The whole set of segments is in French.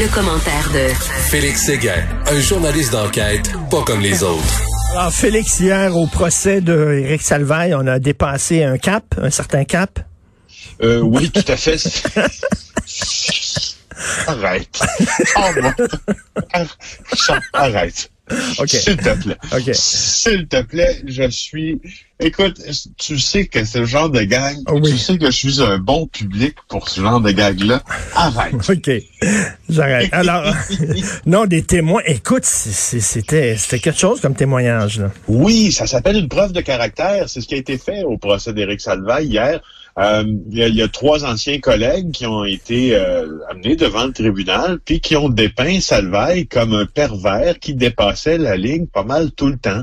Le commentaire de Félix Séguin, un journaliste d'enquête pas comme les autres. Alors, Félix, hier, au procès de Éric Salvaille, on a dépassé un cap, un certain cap? Euh, oui, tout à fait. Arrête. Oh. Arrête. S'il te plaît. OK. S'il te plaît, je suis. Écoute, tu sais que ce genre de gag, oui. tu sais que je suis un bon public pour ce genre de gag-là. Arrête. OK. J'arrête. Alors, non, des témoins. Écoute, c'était c'était quelque chose comme témoignage. Là. Oui, ça s'appelle une preuve de caractère. C'est ce qui a été fait au procès d'Éric Salvaille hier. Euh, il, y a, trois anciens collègues qui ont été euh, amenés devant le tribunal, puis qui ont dépeint Salvaille comme un pervers qui dépassait la ligne pas mal tout le temps,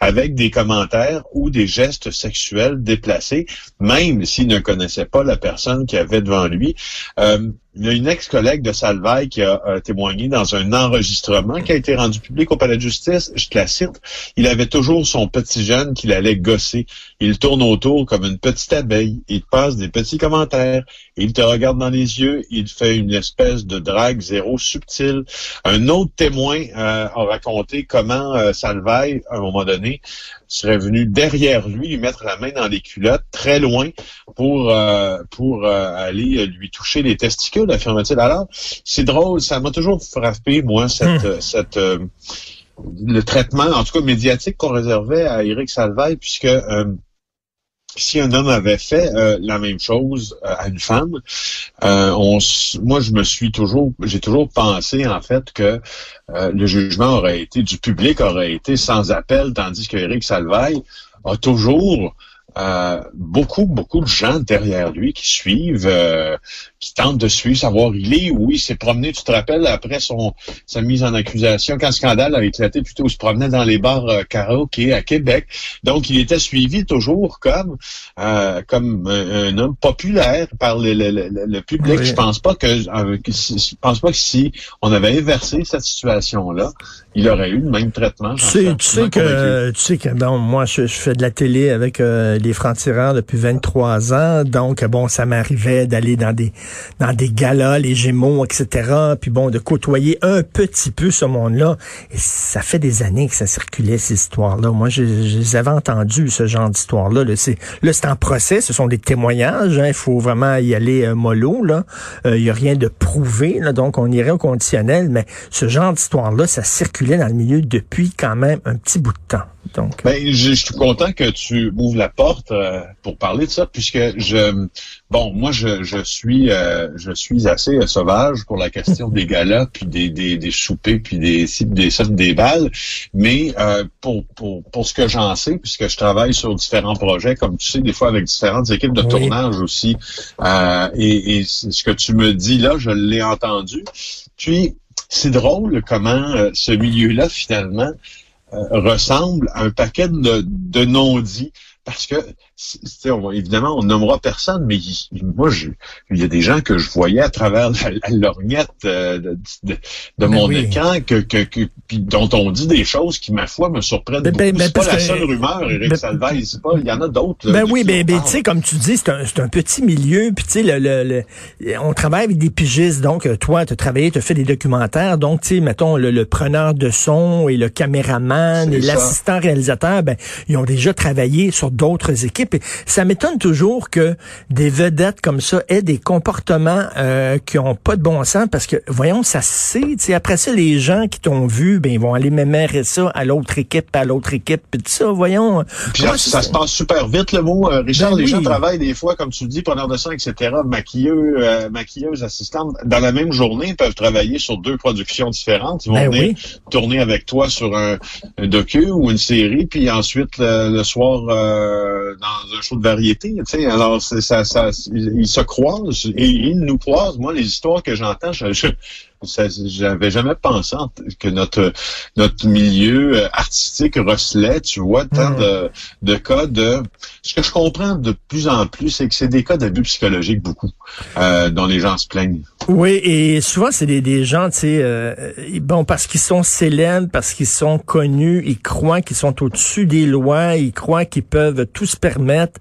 avec des commentaires ou des gestes sexuels déplacés, même s'il ne connaissait pas la personne qui avait devant lui. Euh, il y a une ex-collègue de Salvaille qui a, a, témoigné dans un enregistrement qui a été rendu public au palais de justice. Je te la cite. Il avait toujours son petit jeune qu'il allait gosser. Il tourne autour comme une petite abeille. Il passe des petits commentaires. Il te regarde dans les yeux. Il fait une espèce de drague zéro subtile. Un autre témoin euh, a raconté comment euh, Salvaille, à un moment donné, serait venu derrière lui, lui mettre la main dans les culottes, très loin, pour euh, pour euh, aller lui toucher les testicules, affirme-t-il. Alors, c'est drôle, ça m'a toujours frappé, moi, cette, cette euh, le traitement, en tout cas médiatique, qu'on réservait à Éric Salvaille, puisque euh, si un homme avait fait euh, la même chose euh, à une femme, euh, moi je me suis toujours, j'ai toujours pensé en fait que le jugement aurait été du public aurait été sans appel, tandis que Éric Salvaille a toujours euh, beaucoup, beaucoup de gens derrière lui qui suivent, euh, qui tentent de suivre, savoir il est, où il s'est promené, tu te rappelles, après son sa mise en accusation, quand le scandale a éclaté, plutôt il se promenait dans les bars euh, karaoké à Québec. Donc, il était suivi toujours comme euh, comme un, homme populaire par le, le, le, le public. Oui. Je pense pas que, euh, je pense pas que si on avait inversé cette situation-là, il aurait eu le même traitement. Tu sais, tu sais que, tu sais que, bon, moi, je, je fais de la télé avec euh, les francs-tireurs depuis 23 ans. Donc, bon, ça m'arrivait d'aller dans des, dans des galas, les Gémeaux, etc. Puis bon, de côtoyer un petit peu ce monde-là. Et ça fait des années que ça circulait, ces histoires-là. Moi, je, je les avais ce genre d'histoire-là. Là, c'est, là, c'est en procès. Ce sont des témoignages. Hein. Il faut vraiment y aller euh, mollo, là. Il euh, y a rien de prouvé, là. Donc, on irait au conditionnel. Mais ce genre d'histoire-là, ça circulait dans le milieu depuis quand même un petit bout de temps. Donc, ben, je, je, suis content que tu ouvres la porte euh, pour parler de ça, puisque je, bon, moi, je, je suis, euh, je suis assez euh, sauvage pour la question des galas, puis des, des, des soupers, puis des des des, des balles. Mais euh, pour, pour pour ce que j'en sais, puisque je travaille sur différents projets, comme tu sais, des fois avec différentes équipes de oui. tournage aussi, euh, et, et ce que tu me dis là, je l'ai entendu. Puis c'est drôle comment ce milieu-là finalement ressemble à un paquet de, de non-dits. Parce que on évidemment on nommera personne, mais il, moi je, il y a des gens que je voyais à travers la, la lorgnette euh, de, de, de ben mon oui. écran que, que, que puis dont on dit des choses qui ma foi me surprennent ben, beaucoup. Ben, c'est pas la seule rumeur, Éric ben, Salvaille, c'est pas, il y en a d'autres. Ben oui, ben, ben tu sais comme tu dis, c'est un, un petit milieu, puis tu sais le, le, le, on travaille avec des pigistes, donc euh, toi tu as travaillé, tu as fait des documentaires, donc tu sais mettons le, le, preneur de son et le caméraman et l'assistant réalisateur, ben ils ont déjà travaillé sur d'autres équipes. Et ça m'étonne toujours que des vedettes comme ça aient des comportements euh, qui ont pas de bon sens parce que, voyons, ça se sait. Après ça, les gens qui t'ont vu, ben ils vont aller mémérer ça à l'autre équipe, à l'autre équipe, puis tout ça, voyons. Puis ça, ça, se passe super vite, le mot. Euh, Richard, ben les oui. gens travaillent des fois, comme tu le dis, preneur de sang, etc., maquilleux, euh, maquilleuses, assistantes, dans la même journée, peuvent travailler sur deux productions différentes. Ils vont ben venir oui. tourner avec toi sur un, un, docu ou une série, puis ensuite, le, le soir, euh, dans un show de variété. Tu sais, alors ça, ça, ils se croisent et ils nous croisent. Moi, les histoires que j'entends, je, je j'avais jamais pensé que notre notre milieu euh, artistique recelait, tu vois, tant mmh. de, de cas de ce que je comprends de plus en plus, c'est que c'est des cas d'abus psychologiques beaucoup, euh, dont les gens se plaignent. Oui, et souvent, c'est des, des gens, tu sais, euh, bon, parce qu'ils sont célèbres, parce qu'ils sont connus, ils croient qu'ils sont au-dessus des lois, ils croient qu'ils peuvent tout se permettre,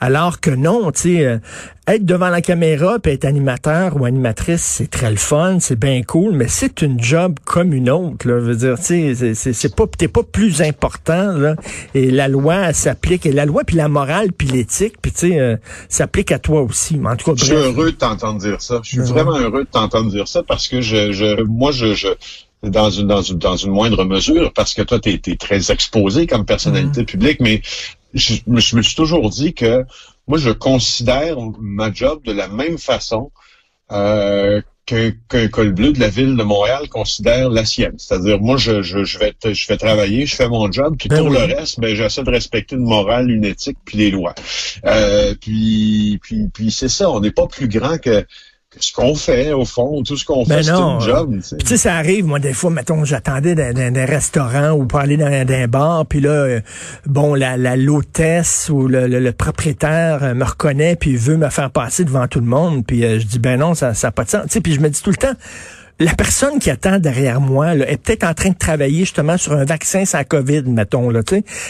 alors que non, tu sais, euh, être devant la caméra puis être animateur ou animatrice, c'est très le fun, c'est bien cool, mais c'est une job comme une autre, là. Je veux dire, tu sais, c'est pas, t'es pas plus important, là. Et la loi s'applique, et la loi puis la morale puis l'éthique, puis tu sais, euh, s'applique à toi aussi. Mais en tout cas, je suis heureux de t'entendre dire ça. Je suis vraiment heureux de t'entendre dire ça parce que je, je moi, je, je dans une, dans une, dans une moindre mesure, parce que toi, tu es, très exposé comme personnalité publique, mais je, je, me suis toujours dit que moi, je considère ma job de la même façon euh, qu'un col bleu de la ville de Montréal considère la sienne. C'est-à-dire, moi, je, je, je, vais je vais travailler, je fais mon job, puis ben pour le reste, ben, j'essaie de respecter une morale, une éthique, puis les lois. Euh, puis, puis, puis c'est ça, on n'est pas plus grand que ce qu'on fait, au fond, tout ce qu'on ben fait, c'est un job. Tu sais, ça arrive, moi, des fois, mettons, j'attendais dans, un restaurant ou pour aller dans, un bar, puis là, euh, bon, la l'hôtesse ou le, propriétaire euh, me reconnaît, puis veut me faire passer devant tout le monde, puis euh, je dis, ben non, ça n'a pas de sens. Tu sais, puis je me dis tout le temps, la personne qui attend derrière moi là, est peut-être en train de travailler justement sur un vaccin sans COVID, mettons. Là.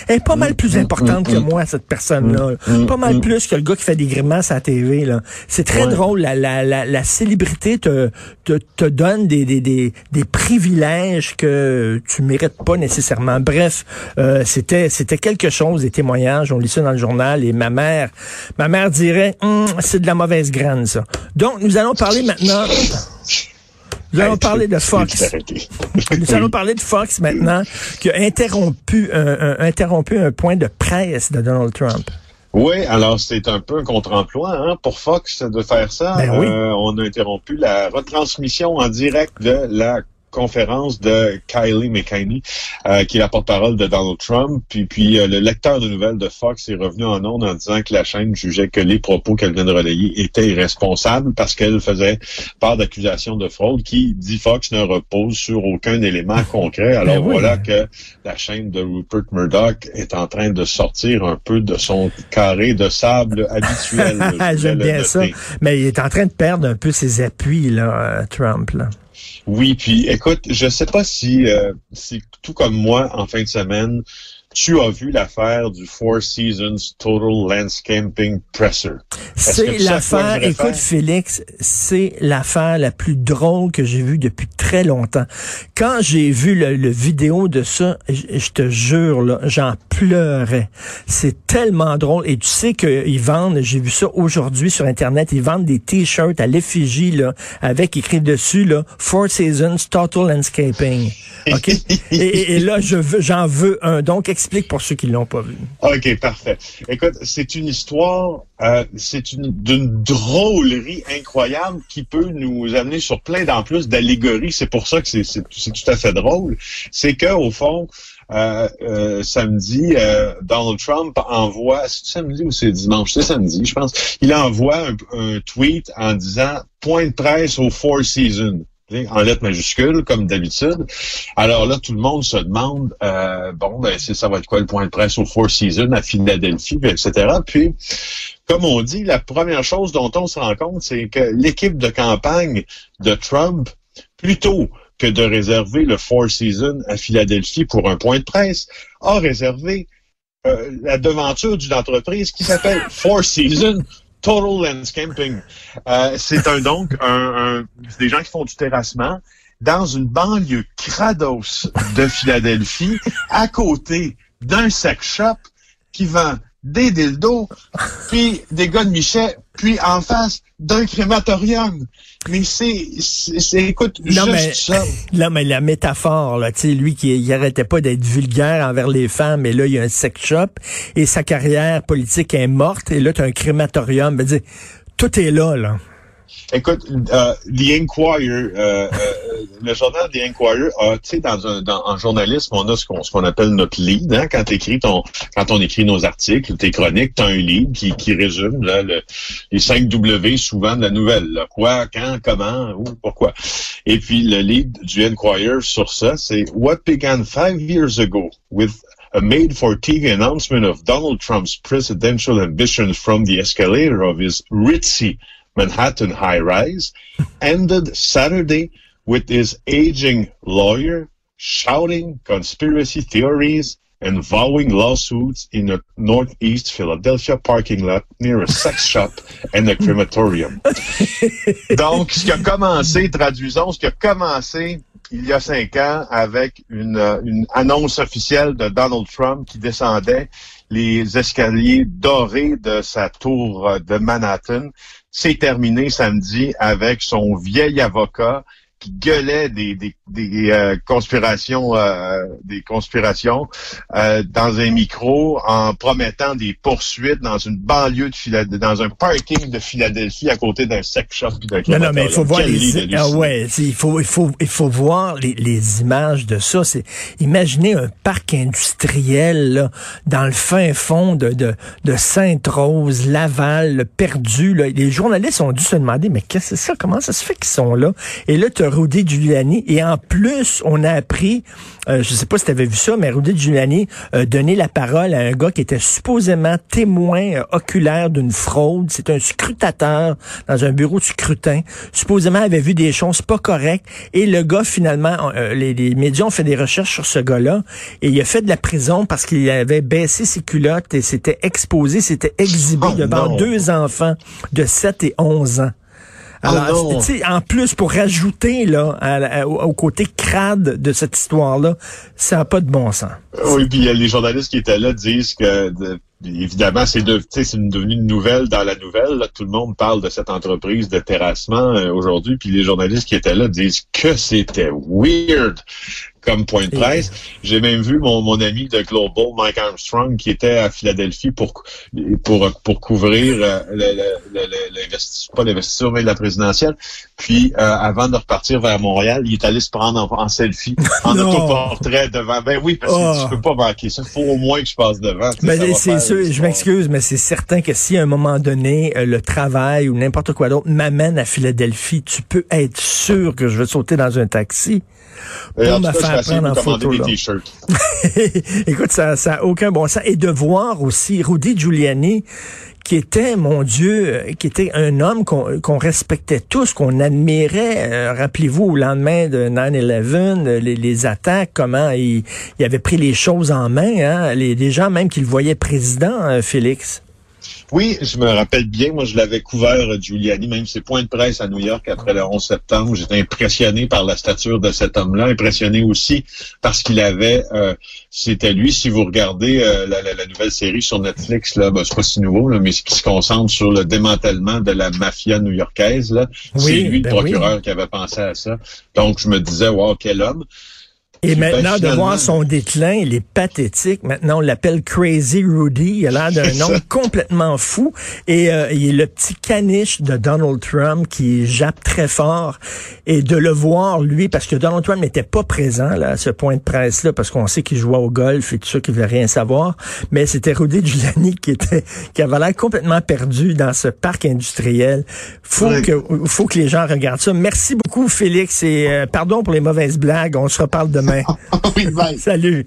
Elle est pas mal plus importante que moi, cette personne-là. Pas mal plus que le gars qui fait des grimaces à la TV. Là. C'est très drôle. La, la, la, la, célébrité te, te, te donne des, des, des, des, privilèges que tu mérites pas nécessairement. Bref, euh, c'était c'était quelque chose, des témoignages. On lit ça dans le journal et ma mère, ma mère dirait, hum, c'est de la mauvaise graine, ça. Donc, nous allons parler maintenant... Nous allons parler de Fox. Nous allons parler de Fox maintenant, qui a interrompu un, interrompu un point de presse de Donald Trump. Oui, alors c'est un peu un contre-emploi hein, pour Fox de faire ça. Ben euh, on a interrompu la retransmission en direct de la conférence de Kylie McKinney, euh, qui est la porte-parole de Donald Trump. Puis, puis euh, le lecteur de nouvelles de Fox est revenu en ondes en disant que la chaîne jugeait que les propos qu'elle vient de relayer étaient irresponsables parce qu'elle faisait part d'accusations de fraude qui, dit Fox, ne repose sur aucun élément concret. Alors ben voilà que la chaîne de Rupert Murdoch est en train de sortir un peu de son carré de sable habituel. J'aime bien ça. Mais il est en train de perdre un peu ses appuis, là, euh, Trump. Là. Oui, puis écoute, je sais pas si, euh, si tout comme moi en fin de semaine, tu as vu l'affaire du Four Seasons Total Landscaping Presser? C'est l'affaire, écoute Félix, c'est l'affaire la plus drôle que j'ai vue depuis très longtemps. Quand j'ai vu le, vidéo de ça, je, te jure, j'en pleurais. C'est tellement drôle. Et tu sais qu'ils vendent, j'ai vu ça aujourd'hui sur Internet, ils vendent des t-shirts à l'effigie, là, avec écrit dessus, là, Four Seasons Total Landscaping. OK? et, là, je veux, j'en veux un. Donc, explique pour ceux qui l'ont pas vu. OK, parfait. Écoute, c'est une histoire, euh, c'est une d'une drôlerie incroyable qui peut nous amener sur plein d'en plus d'allégories. C'est pour ça que c'est tout à fait drôle. C'est que au fond, euh, euh, samedi, Donald Trump envoie, c'est samedi ou c'est dimanche, c'est samedi, je pense. Il envoie un, un, tweet en disant point de presse au Four Seasons en lettres majuscules, comme d'habitude. Alors là, tout le monde se demande, euh, bon, ben, ça va être quoi le point de presse au Four Seasons à Philadelphie, etc. Puis, comme on dit, la première chose dont on se rend compte, c'est que l'équipe de campagne de Trump, plutôt que de réserver le Four Seasons à Philadelphie pour un point de presse, a réservé euh, la devanture d'une entreprise qui s'appelle Four Seasons Total Landscaping. Euh, c'est un donc un, des gens qui font du terrassement dans une banlieue crados de Philadelphie, à côté d'un sex shop qui vend des dildos, puis des gars de Michet, puis en face d'un crématorium. Mais c'est, c'est, écoute, non, mais, ça. Non, mais la métaphore, là, tu sais, lui qui il arrêtait pas d'être vulgaire envers les femmes, et là, il y a un sex shop, et sa carrière politique est morte, et là, tu as un crématorium. Ben, tout est là, là. Écoute, euh, The Inquirer, euh, euh, le journal The Inquirer tu sais, dans, en journalisme, on a ce qu'on appelle notre lead. Hein, quand on écrit nos articles, tes chroniques, tu as un lead qui, résume les 5 W souvent de la nouvelle. Quoi, quand, comment, où, pourquoi. Et puis le lead du Inquirer sur ça, c'est What began five years ago with a made-for-TV announcement of Donald Trump's presidential ambitions from the escalator of his ritzy Manhattan high rise, ended Saturday with his aging lawyer shouting conspiracy theories and vowing lawsuits in a northeast Philadelphia parking lot near a sex shop and a crematorium. Donc, ce qui a commencé, traduisons, ce qui a commencé il y a cinq ans avec une, euh, une annonce officielle de Donald Trump qui descendait les escaliers dorés de sa tour de Manhattan. C'est terminé samedi avec son vieil avocat qui gueulait des, des, des euh, conspirations, euh, des conspirations euh, dans un micro en promettant des poursuites dans une banlieue de Philadelphie, dans un parking de Philadelphie à côté d'un sex shop. Non, non, mais il faut voir les, ah ouais, il faut, il faut, il faut voir les, les images de ça. C'est imaginez un parc industriel là, dans le fin fond de, de, de Sainte-Rose, Laval, perdu. Là. Les journalistes ont dû se demander mais qu'est-ce que c'est ça? Comment ça se fait qu'ils sont là? Et là, tu Rudy Giuliani. Et en plus, on a appris, euh, je sais pas si tu avais vu ça, mais Rudy Giuliani a donné la parole à un gars qui était supposément témoin euh, oculaire d'une fraude. C'est un scrutateur dans un bureau de scrutin. Supposément avait vu des choses pas correctes. Et le gars, finalement, euh, les, les, médias ont fait des recherches sur ce gars-là. Et il a fait de la prison parce qu'il avait baissé ses culottes et s'était exposé, s'était exhibé oh devant deux enfants de 7 et 11 ans. Alors, en plus, pour rajouter là, au, côté crade de cette histoire-là, ça n'a pas de bon sens. Oui, puis les journalistes qui étaient là disent que évidemment, c'est de, devenu une nouvelle dans la nouvelle. Tout le monde parle de cette entreprise de terrassement euh, aujourd'hui, puis les journalistes qui étaient là disent que c'était weird comme point de presse. J'ai même vu mon, mon ami de Global, Mike Armstrong, qui était à Philadelphie pour pour pour couvrir euh, l'investissement, pas l'investissement, mais la présidentielle. Puis euh, avant de repartir vers Montréal, il est allé se prendre en, selfie, en autoportrait devant. Ben oui, parce que oh. tu peux pas manquer ça. Faut au moins que je passe devant. Ben, c'est sûr, je m'excuse, mais c'est certain que si à un moment donné euh, le travail ou n'importe quoi d'autre m'amène à Philadelphie, tu peux être sûr que je vais sauter dans un taxi pour me faire prendre en photo. Écoute, ça n'a aucun bon sens. Et de voir aussi Rudy Giuliani, qui était, mon Dieu, euh, qui était un homme qu'on respectait tous, qu'on admirait. Euh, rappelez-vous, au lendemain de 9-11, euh, les, attaques, comment il, il, avait pris les choses en main. Hein? Les, les gens même qu'il voyait président, Félix. Oui, je me rappelle bien, moi je l'avais couvert, euh, Giuliani, même ses points de presse à New York après le 11 septembre. J'étais impressionné par la stature de cet homme-là, impressionné aussi parce qu'il avait, euh, c'était lui, si vous regardez euh, la, nouvelle série sur Netflix, là, ben, c'est pas si nouveau, là, mais qui se concentre sur le démantèlement de la mafia new-yorkaise, là, c'est lui le ben procureur qui avait pensé à ça. Donc je me disais, wow, quel homme. Et maintenant, de voir son déclin, il est pathétique. Maintenant, on l'appelle Crazy Rudy. Il a l'air d'un nom complètement fou. Et euh, il est le petit caniche de Donald Trump qui jappe très fort. Et de le voir, lui, parce que Donald Trump n'était pas présent là, à ce point de presse-là, parce qu'on sait qu'il jouait au golf et tout ça, qu'il ne veut rien savoir. Mais c'était Rudy Giuliani qui était qui avait l'air complètement perdu dans ce parc industriel. Faut que faut que les gens regardent ça. Merci beaucoup, Félix. Et euh, pardon pour les mauvaises blagues. On se reparle demain. oui, bye. Salut.